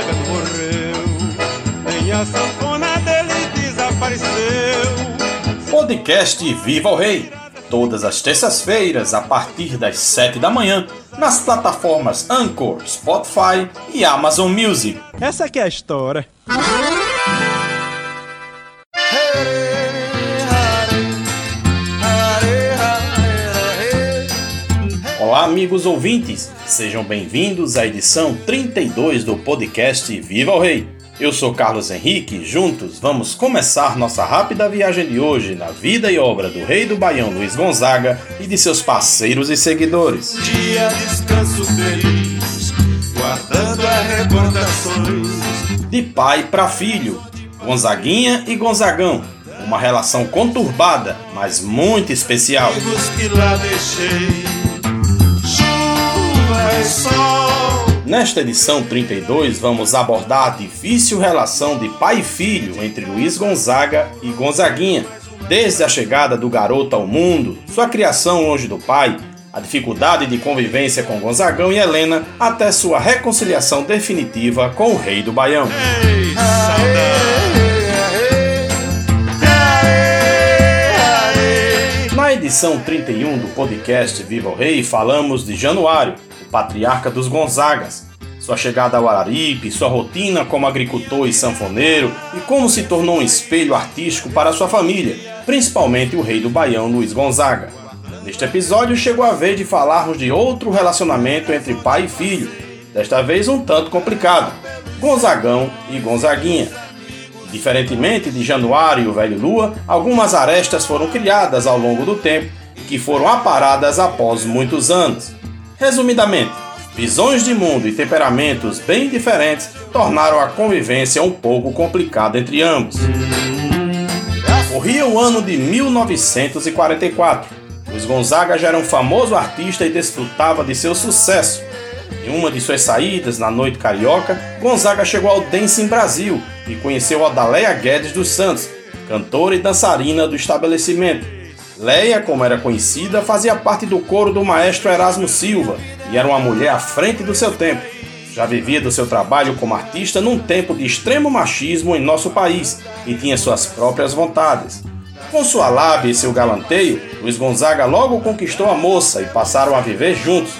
Gonzaga morreu, nem a sanfona dele desapareceu. Podcast Viva o Rei, todas as terças-feiras a partir das 7 da manhã, nas plataformas Anchor, Spotify e Amazon Music. Essa aqui é a história. Olá, amigos ouvintes, sejam bem-vindos à edição 32 do podcast Viva o Rei. Eu sou Carlos Henrique e juntos vamos começar nossa rápida viagem de hoje na vida e obra do rei do Baião Luiz Gonzaga e de seus parceiros e seguidores. Um dia descanso feliz, guardando as recordações. De pai para filho, Gonzaguinha e Gonzagão, uma relação conturbada, mas muito especial. Amigos que lá deixei. Nesta edição 32, vamos abordar a difícil relação de pai e filho entre Luiz Gonzaga e Gonzaguinha, desde a chegada do garoto ao mundo, sua criação longe do pai, a dificuldade de convivência com Gonzagão e Helena, até sua reconciliação definitiva com o rei do Baião. Na edição 31 do podcast Viva o Rei, falamos de Januário, patriarca dos Gonzagas, sua chegada ao Araripe, sua rotina como agricultor e sanfoneiro e como se tornou um espelho artístico para sua família, principalmente o rei do Baião Luiz Gonzaga. Neste episódio chegou a vez de falarmos de outro relacionamento entre pai e filho, desta vez um tanto complicado, Gonzagão e Gonzaguinha. Diferentemente de Januário e o Velho Lua, algumas arestas foram criadas ao longo do tempo e que foram aparadas após muitos anos. Resumidamente, visões de mundo e temperamentos bem diferentes tornaram a convivência um pouco complicada entre ambos. Corria o ano de 1944. Luiz Gonzaga já era um famoso artista e desfrutava de seu sucesso. Em uma de suas saídas na noite carioca, Gonzaga chegou ao Dance em Brasil e conheceu Odaleia Guedes dos Santos, cantora e dançarina do estabelecimento. Leia, como era conhecida, fazia parte do coro do maestro Erasmo Silva e era uma mulher à frente do seu tempo. Já vivia do seu trabalho como artista num tempo de extremo machismo em nosso país e tinha suas próprias vontades. Com sua lábia e seu galanteio, Luiz Gonzaga logo conquistou a moça e passaram a viver juntos.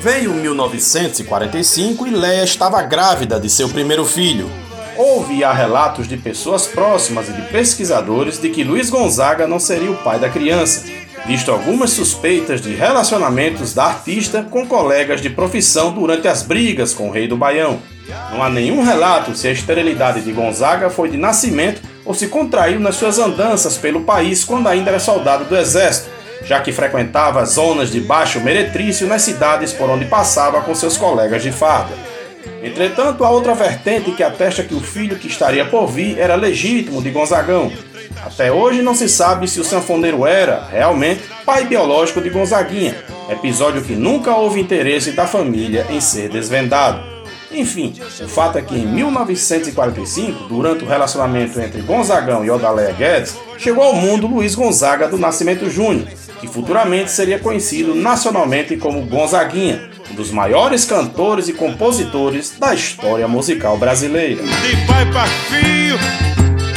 Veio 1945 e Leia estava grávida de seu primeiro filho. Houve há relatos de pessoas próximas e de pesquisadores de que Luiz Gonzaga não seria o pai da criança, visto algumas suspeitas de relacionamentos da artista com colegas de profissão durante as brigas com o rei do Baião. Não há nenhum relato se a esterilidade de Gonzaga foi de nascimento ou se contraiu nas suas andanças pelo país quando ainda era soldado do exército, já que frequentava zonas de baixo meretrício nas cidades por onde passava com seus colegas de farda. Entretanto, há outra vertente que atesta que o filho que estaria por vir era legítimo de Gonzagão. Até hoje não se sabe se o sanfoneiro era, realmente, pai biológico de Gonzaguinha, episódio que nunca houve interesse da família em ser desvendado. Enfim, o fato é que em 1945, durante o relacionamento entre Gonzagão e Odaleia Guedes, chegou ao mundo Luiz Gonzaga do Nascimento Júnior, que futuramente seria conhecido nacionalmente como Gonzaguinha, um dos maiores cantores e compositores da história musical brasileira. De pai para filho,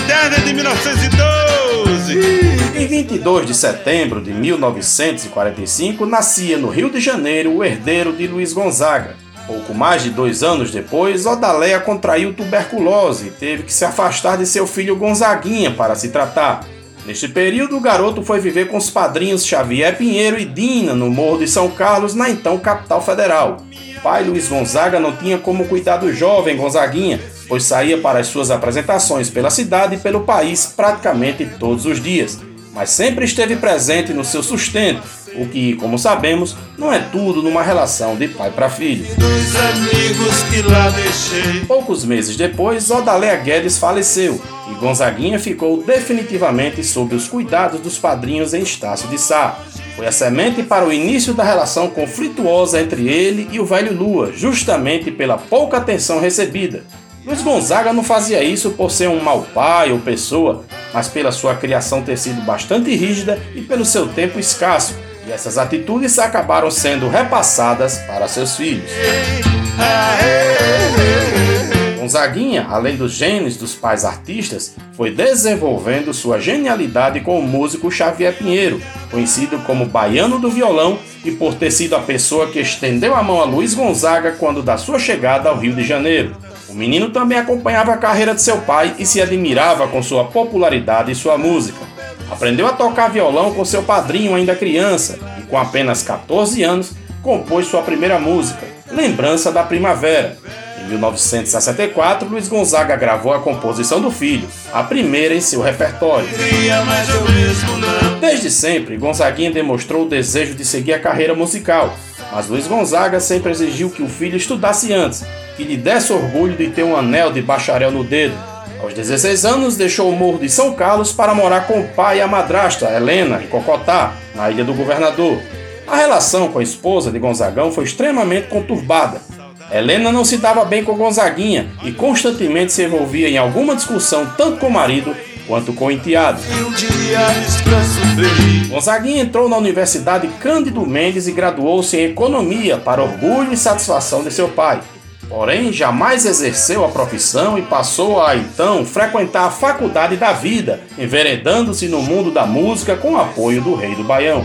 desde 1912. Em 22 de setembro de 1945, nascia no Rio de Janeiro o herdeiro de Luiz Gonzaga. Pouco mais de dois anos depois, Odaleia contraiu tuberculose e teve que se afastar de seu filho Gonzaguinha para se tratar. Neste período, o garoto foi viver com os padrinhos Xavier Pinheiro e Dina no Morro de São Carlos, na então capital federal. Pai Luiz Gonzaga não tinha como cuidar do jovem Gonzaguinha, pois saía para as suas apresentações pela cidade e pelo país praticamente todos os dias, mas sempre esteve presente no seu sustento, o que, como sabemos, não é tudo numa relação de pai para filho. Dos amigos que lá deixei. Poucos meses depois, Odaléa Guedes faleceu e Gonzaguinha ficou definitivamente sob os cuidados dos padrinhos em Estácio de Sá. Foi a semente para o início da relação conflituosa entre ele e o velho Lua, justamente pela pouca atenção recebida. Luiz Gonzaga não fazia isso por ser um mau pai ou pessoa, mas pela sua criação ter sido bastante rígida e pelo seu tempo escasso, e essas atitudes acabaram sendo repassadas para seus filhos. Gonzaguinha, além dos genes dos pais artistas, foi desenvolvendo sua genialidade com o músico Xavier Pinheiro, conhecido como Baiano do Violão e por ter sido a pessoa que estendeu a mão a Luiz Gonzaga quando da sua chegada ao Rio de Janeiro. O menino também acompanhava a carreira de seu pai e se admirava com sua popularidade e sua música. Aprendeu a tocar violão com seu padrinho ainda criança e com apenas 14 anos compôs sua primeira música, Lembrança da Primavera. Em 1964, Luiz Gonzaga gravou a composição do filho, a primeira em seu repertório. Desde sempre, Gonzaguinha demonstrou o desejo de seguir a carreira musical, mas Luiz Gonzaga sempre exigiu que o filho estudasse antes, que lhe desse orgulho de ter um anel de bacharel no dedo. Aos 16 anos, deixou o Morro de São Carlos para morar com o pai e a madrasta, Helena, em Cocotá, na Ilha do Governador. A relação com a esposa de Gonzagão foi extremamente conturbada. Helena não se dava bem com Gonzaguinha e constantemente se envolvia em alguma discussão tanto com o marido quanto com o enteado. Gonzaguinha entrou na Universidade Cândido Mendes e graduou-se em Economia para orgulho e satisfação de seu pai. Porém, jamais exerceu a profissão e passou a então frequentar a faculdade da vida, enveredando-se no mundo da música com o apoio do rei do Baião.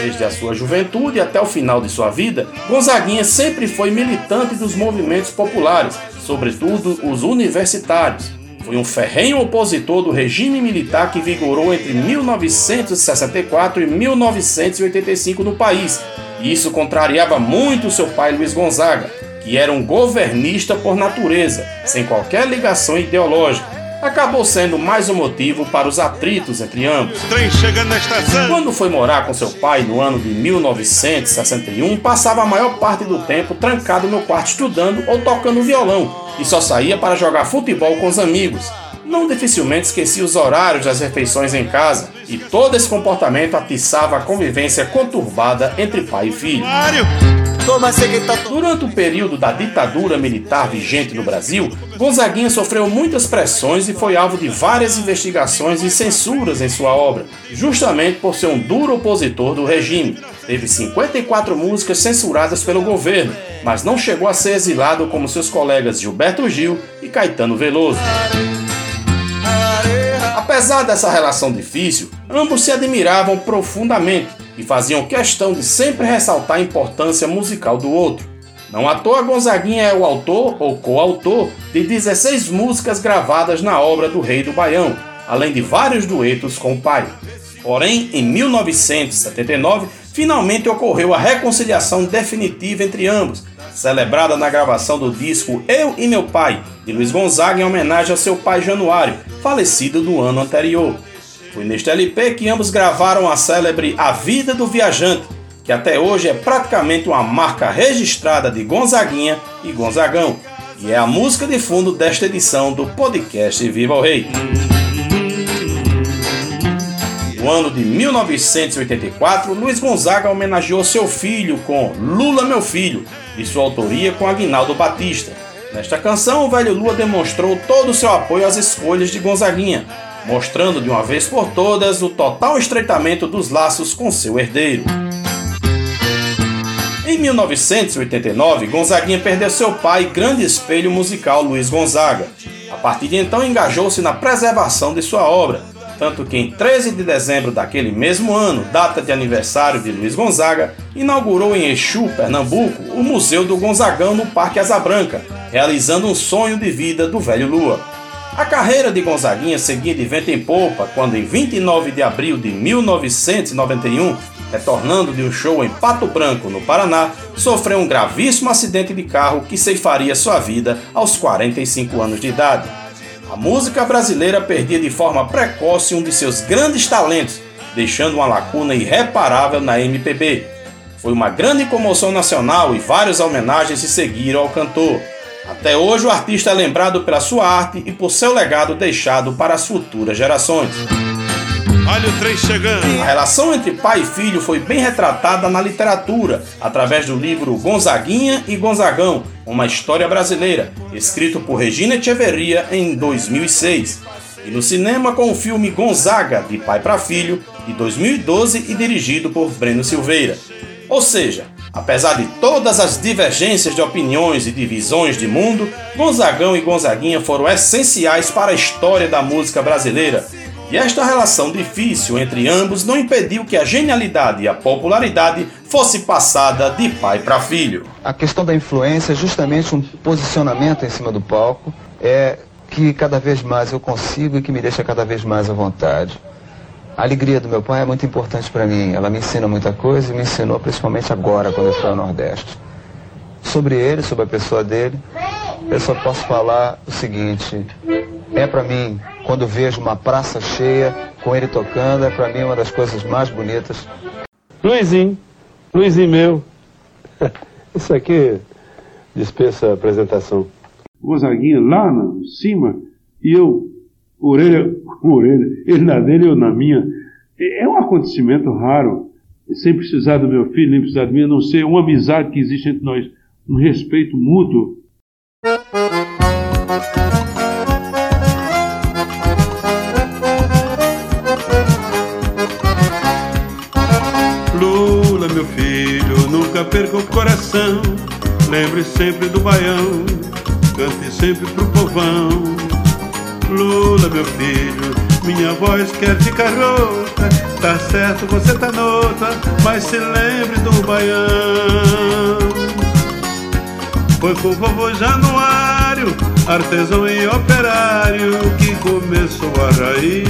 Desde a sua juventude até o final de sua vida, Gonzaguinha sempre foi militante dos movimentos populares, sobretudo os universitários. Foi um ferrenho opositor do regime militar que vigorou entre 1964 e 1985 no país, e isso contrariava muito seu pai Luiz Gonzaga que era um governista por natureza, sem qualquer ligação ideológica. Acabou sendo mais um motivo para os atritos entre ambos. Quando foi morar com seu pai no ano de 1961, passava a maior parte do tempo trancado no quarto estudando ou tocando violão e só saía para jogar futebol com os amigos. Não dificilmente esquecia os horários das refeições em casa e todo esse comportamento atiçava a convivência conturbada entre pai e filho. Durante o período da ditadura militar vigente no Brasil, Gonzaguinha sofreu muitas pressões e foi alvo de várias investigações e censuras em sua obra, justamente por ser um duro opositor do regime. Teve 54 músicas censuradas pelo governo, mas não chegou a ser exilado como seus colegas Gilberto Gil e Caetano Veloso. Apesar dessa relação difícil, ambos se admiravam profundamente e faziam questão de sempre ressaltar a importância musical do outro. Não à toa Gonzaguinha é o autor ou coautor de 16 músicas gravadas na obra do Rei do Baião, além de vários duetos com o pai. Porém, em 1979, finalmente ocorreu a reconciliação definitiva entre ambos, celebrada na gravação do disco Eu e Meu Pai, de Luiz Gonzaga em homenagem ao seu pai Januário, falecido no ano anterior. Foi neste LP que ambos gravaram a célebre A Vida do Viajante, que até hoje é praticamente uma marca registrada de Gonzaguinha e Gonzagão, e é a música de fundo desta edição do podcast Viva o Rei. No ano de 1984, Luiz Gonzaga homenageou seu filho com Lula Meu Filho, de sua autoria com Aguinaldo Batista. Nesta canção, o velho Lula demonstrou todo o seu apoio às escolhas de Gonzaguinha, mostrando de uma vez por todas o total estreitamento dos laços com seu herdeiro. Em 1989, Gonzaguinha perdeu seu pai grande espelho musical Luiz Gonzaga. A partir de então engajou-se na preservação de sua obra, tanto que em 13 de dezembro daquele mesmo ano, data de aniversário de Luiz Gonzaga, inaugurou em Exu, Pernambuco, o Museu do Gonzagão no Parque Asa Branca, realizando um sonho de vida do velho Lua. A carreira de Gonzaguinha seguia de vento em popa quando, em 29 de abril de 1991, retornando de um show em Pato Branco, no Paraná, sofreu um gravíssimo acidente de carro que ceifaria sua vida aos 45 anos de idade. A música brasileira perdia de forma precoce um de seus grandes talentos, deixando uma lacuna irreparável na MPB. Foi uma grande comoção nacional e várias homenagens se seguiram ao cantor. Até hoje, o artista é lembrado pela sua arte e por seu legado deixado para as futuras gerações. Olha o trem chegando. A relação entre pai e filho foi bem retratada na literatura, através do livro Gonzaguinha e Gonzagão, uma história brasileira, escrito por Regina Echeverria em 2006. E no cinema com o filme Gonzaga, de pai para filho, de 2012 e dirigido por Breno Silveira. Ou seja, Apesar de todas as divergências de opiniões e divisões de mundo, Gonzagão e Gonzaguinha foram essenciais para a história da música brasileira. E esta relação difícil entre ambos não impediu que a genialidade e a popularidade fosse passada de pai para filho. A questão da influência é justamente um posicionamento em cima do palco, é que cada vez mais eu consigo e que me deixa cada vez mais à vontade. A alegria do meu pai é muito importante para mim. Ela me ensina muita coisa e me ensinou principalmente agora, quando eu fui ao Nordeste. Sobre ele, sobre a pessoa dele, eu só posso falar o seguinte: é para mim, quando vejo uma praça cheia com ele tocando, é para mim uma das coisas mais bonitas. Luizinho, Luizinho meu. Isso aqui dispensa apresentação. Gonzaguinha lá em cima e eu orelha com orelha, ele na dele, eu na minha. É um acontecimento raro, sem precisar do meu filho, nem precisar de mim, a não ser uma amizade que existe entre nós, um respeito mútuo. Lula, meu filho, nunca perca o coração. Lembre sempre do baião, cante sempre pro povão. Lula, meu filho, minha voz quer ficar rouca. Tá certo, você tá noutra, mas se lembre do baião. Foi com vovô Januário, artesão e operário, que começou a raiz.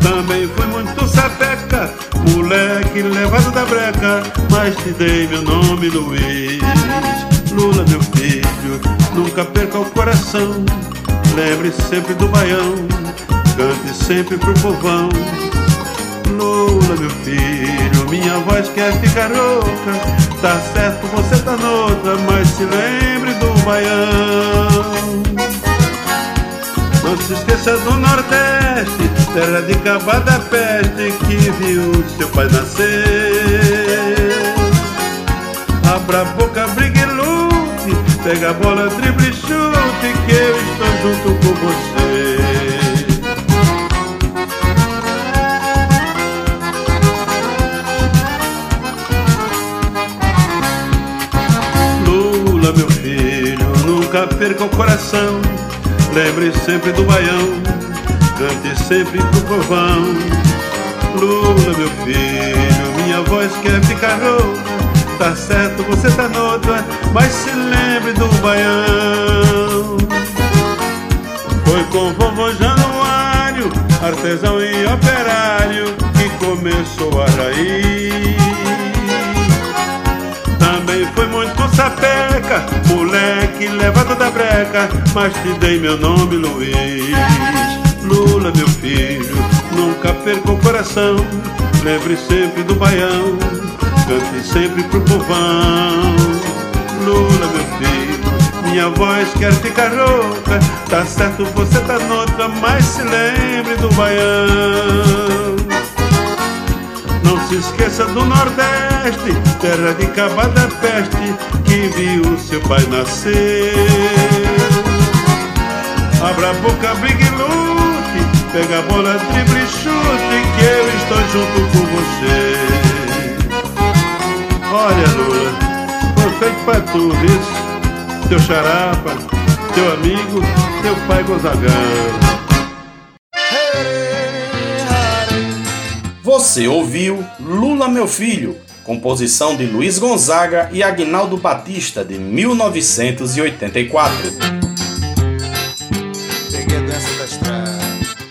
Também fui muito sapeca, moleque levado da breca, mas te dei meu nome, Luiz. Lula, meu filho, nunca perca o coração. Lembre sempre do baião, cante sempre pro povão. Lula, meu filho, minha voz quer ficar rouca. Tá certo, você tá noutra, mas se lembre do baião. Não se esqueça do Nordeste, terra de cavada peste que viu seu pai nascer. Abra a boca, pega a bola, drible e chute, que eu estou junto com você. Lula, meu filho, nunca perca o coração. Lembre sempre do baião, cante sempre pro povão. Lula, meu filho, minha voz quer ficar rouca. Tá certo, você tá noutra, mas se lembre do baião. Foi com vovô Januário, artesão e operário, que começou a raiz. Também foi muito sapeca, moleque levado da breca, mas te dei meu nome, Luiz. Lula, meu filho, nunca perca o coração, lembre sempre do baião, cante sempre pro povão. Lula, meu filho, minha voz quer ficar rouca, tá certo, você tá noutra, mas se lembre do baião. Não se esqueça do Nordeste, terra de cabada peste, que viu seu pai nascer. Abra a boca, e lute, pega a bola, drible chute, que eu estou junto com você. Olha, Lula, foi feito pra tu, isso. Teu charapa, teu amigo, teu pai Gonzagão. Você ouviu Lula Meu Filho, composição de Luiz Gonzaga e Agnaldo Batista, de 1984. Peguei a dança da estrada.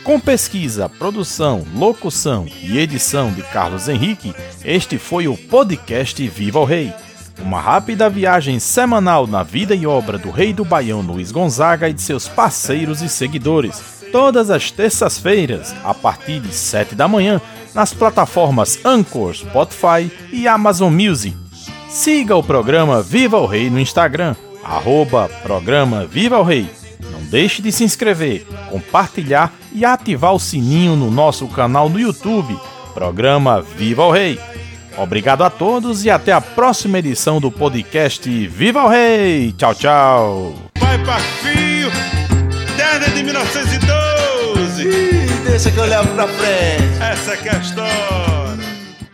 Com pesquisa, produção, locução e edição de Carlos Henrique, este foi o podcast Viva o Rei. Uma rápida viagem semanal na vida e obra do rei do Baião Luiz Gonzaga e de seus parceiros e seguidores. Todas as terças-feiras, a partir de 7 da manhã, nas plataformas Anchor, Spotify e Amazon Music. Siga o programa Viva o Rei no Instagram, arroba programa Viva o Rei. Não deixe de se inscrever, compartilhar e ativar o sininho no nosso canal no YouTube, programa Viva o Rei. Obrigado a todos e até a próxima edição do podcast Viva o Rei! Tchau, tchau! Pra filho, desde de 1912. Ih, deixa que eu levo pra frente. Essa é a história.